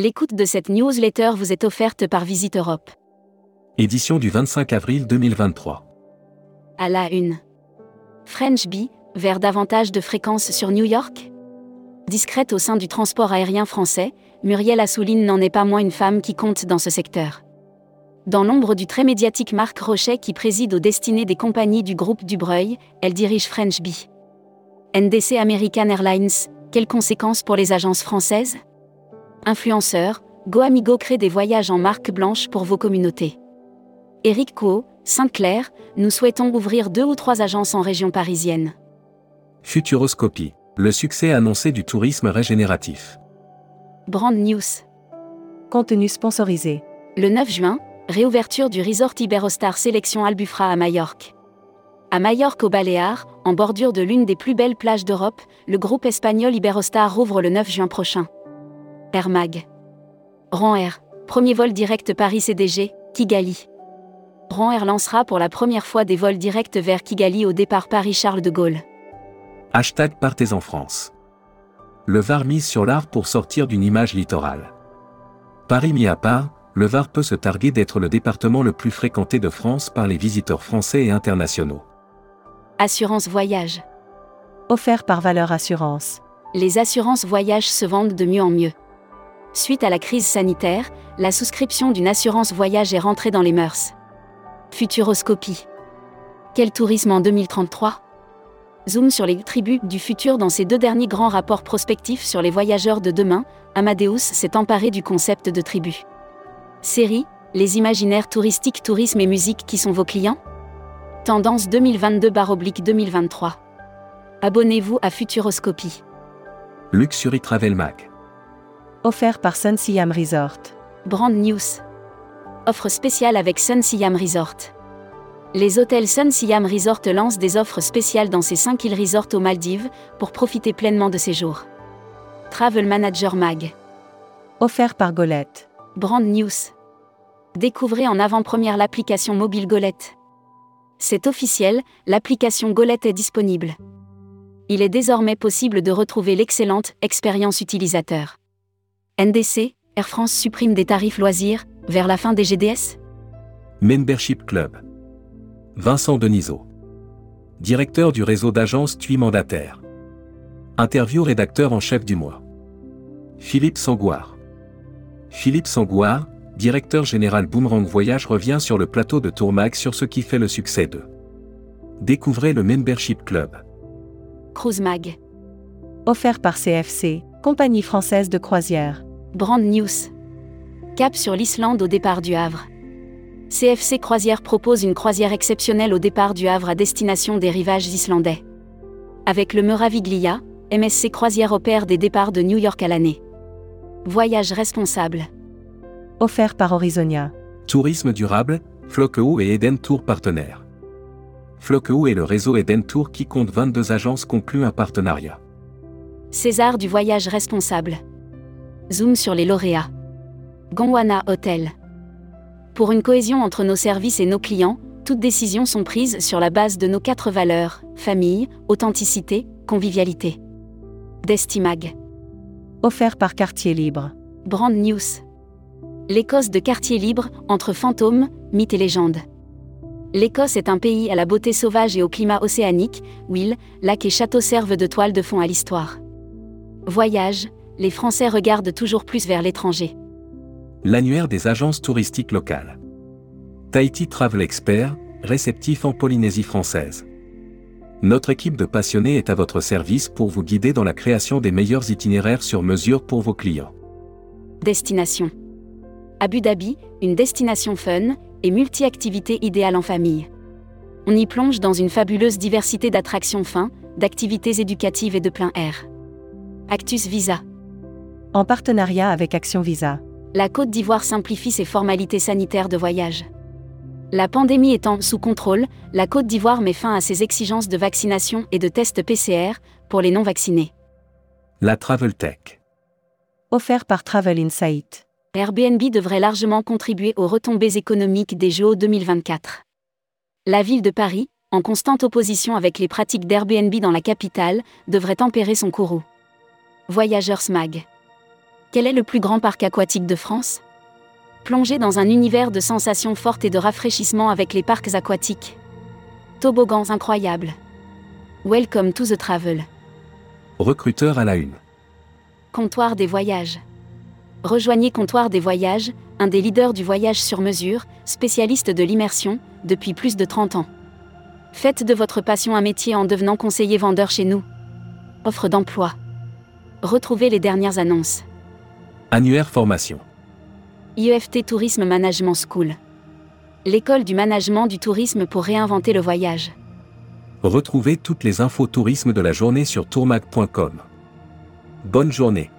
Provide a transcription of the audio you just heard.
L'écoute de cette newsletter vous est offerte par Visite Europe. Édition du 25 avril 2023. À la une. French Bee, vers davantage de fréquences sur New York? Discrète au sein du transport aérien français, Muriel Assouline n'en est pas moins une femme qui compte dans ce secteur. Dans l'ombre du très médiatique Marc Rochet qui préside aux destinées des compagnies du groupe Dubreuil, elle dirige French Bee. NDC American Airlines, quelles conséquences pour les agences françaises? Influenceur, GoAmigo crée des voyages en marque blanche pour vos communautés. Eric Co, Sainte-Claire, nous souhaitons ouvrir deux ou trois agences en région parisienne. Futuroscopie, le succès annoncé du tourisme régénératif. Brand News. Contenu sponsorisé. Le 9 juin, réouverture du resort Iberostar Sélection Albufra à Majorque. À Majorque au Baléares, en bordure de l'une des plus belles plages d'Europe, le groupe espagnol Iberostar rouvre le 9 juin prochain. Air Mag. Ran Air, premier vol direct Paris-CDG, Kigali. Ran Air lancera pour la première fois des vols directs vers Kigali au départ Paris-Charles de Gaulle. Hashtag Partez en France. Le Var mise sur l'art pour sortir d'une image littorale. Paris mis à part, le Var peut se targuer d'être le département le plus fréquenté de France par les visiteurs français et internationaux. Assurance voyage. Offert par Valeur Assurance. Les assurances voyage se vendent de mieux en mieux. Suite à la crise sanitaire, la souscription d'une assurance voyage est rentrée dans les mœurs. Futuroscopie. Quel tourisme en 2033 Zoom sur les tribus du futur dans ces deux derniers grands rapports prospectifs sur les voyageurs de demain, Amadeus s'est emparé du concept de tribu. Série, les imaginaires touristiques, tourisme et musique qui sont vos clients? Tendance 2022-2023. Abonnez-vous à Futuroscopie. Luxury Travel Mag. Offert par Sun Siam Resort. Brand News. Offre spéciale avec Sun Siam Resort. Les hôtels Sun Siam Resort lancent des offres spéciales dans ces 5 îles resorts aux Maldives pour profiter pleinement de ces jours. Travel Manager Mag. Offert par Golette. Brand News. Découvrez en avant-première l'application mobile Golette. C'est officiel, l'application Golette est disponible. Il est désormais possible de retrouver l'excellente expérience utilisateur. NDC, Air France supprime des tarifs loisirs, vers la fin des GDS Membership Club. Vincent Denisot. Directeur du réseau d'agences TUI mandataire. Interview rédacteur en chef du mois. Philippe Sangouard. Philippe Sangouard, directeur général Boomerang Voyage revient sur le plateau de Tourmag sur ce qui fait le succès de. Découvrez le Membership Club. Cruise Mag. Offert par CFC, compagnie française de croisière. Brand News. Cap sur l'Islande au départ du Havre. CFC Croisière propose une croisière exceptionnelle au départ du Havre à destination des rivages islandais. Avec le Meraviglia, MSC Croisière opère des départs de New York à l'année. Voyage responsable. Offert par Horizonia. Tourisme durable, Floqueau et Eden Tour partenaires. Floqueau est le réseau Eden Tour qui compte 22 agences conclues un partenariat. César du voyage responsable. Zoom sur les lauréats. Gondwana Hotel. Pour une cohésion entre nos services et nos clients, toutes décisions sont prises sur la base de nos quatre valeurs famille, authenticité, convivialité. Destimag. Offert par Quartier Libre. Brand News. L'Écosse de Quartier Libre, entre fantômes, mythes et légendes. L'Écosse est un pays à la beauté sauvage et au climat océanique, où îles, lacs et châteaux servent de toile de fond à l'histoire. Voyage, les Français regardent toujours plus vers l'étranger. L'annuaire des agences touristiques locales. Tahiti Travel Expert, réceptif en Polynésie française. Notre équipe de passionnés est à votre service pour vous guider dans la création des meilleurs itinéraires sur mesure pour vos clients. Destination. Abu Dhabi, une destination fun et multi-activités idéale en famille. On y plonge dans une fabuleuse diversité d'attractions fins, d'activités éducatives et de plein air. Actus Visa. En partenariat avec Action Visa. La Côte d'Ivoire simplifie ses formalités sanitaires de voyage. La pandémie étant sous contrôle, la Côte d'Ivoire met fin à ses exigences de vaccination et de tests PCR pour les non-vaccinés. La Travel Tech. Offert par Travel Insight. Airbnb devrait largement contribuer aux retombées économiques des Jeux 2024. La ville de Paris, en constante opposition avec les pratiques d'Airbnb dans la capitale, devrait tempérer son courroux. Voyageurs Mag. Quel est le plus grand parc aquatique de France? Plongez dans un univers de sensations fortes et de rafraîchissement avec les parcs aquatiques. Toboggans incroyables. Welcome to the travel. Recruteur à la une. Comptoir des voyages. Rejoignez Comptoir des voyages, un des leaders du voyage sur mesure, spécialiste de l'immersion, depuis plus de 30 ans. Faites de votre passion un métier en devenant conseiller vendeur chez nous. Offre d'emploi. Retrouvez les dernières annonces. Annuaire formation. IEFT Tourisme Management School. L'école du management du tourisme pour réinventer le voyage. Retrouvez toutes les infos tourisme de la journée sur tourmag.com. Bonne journée.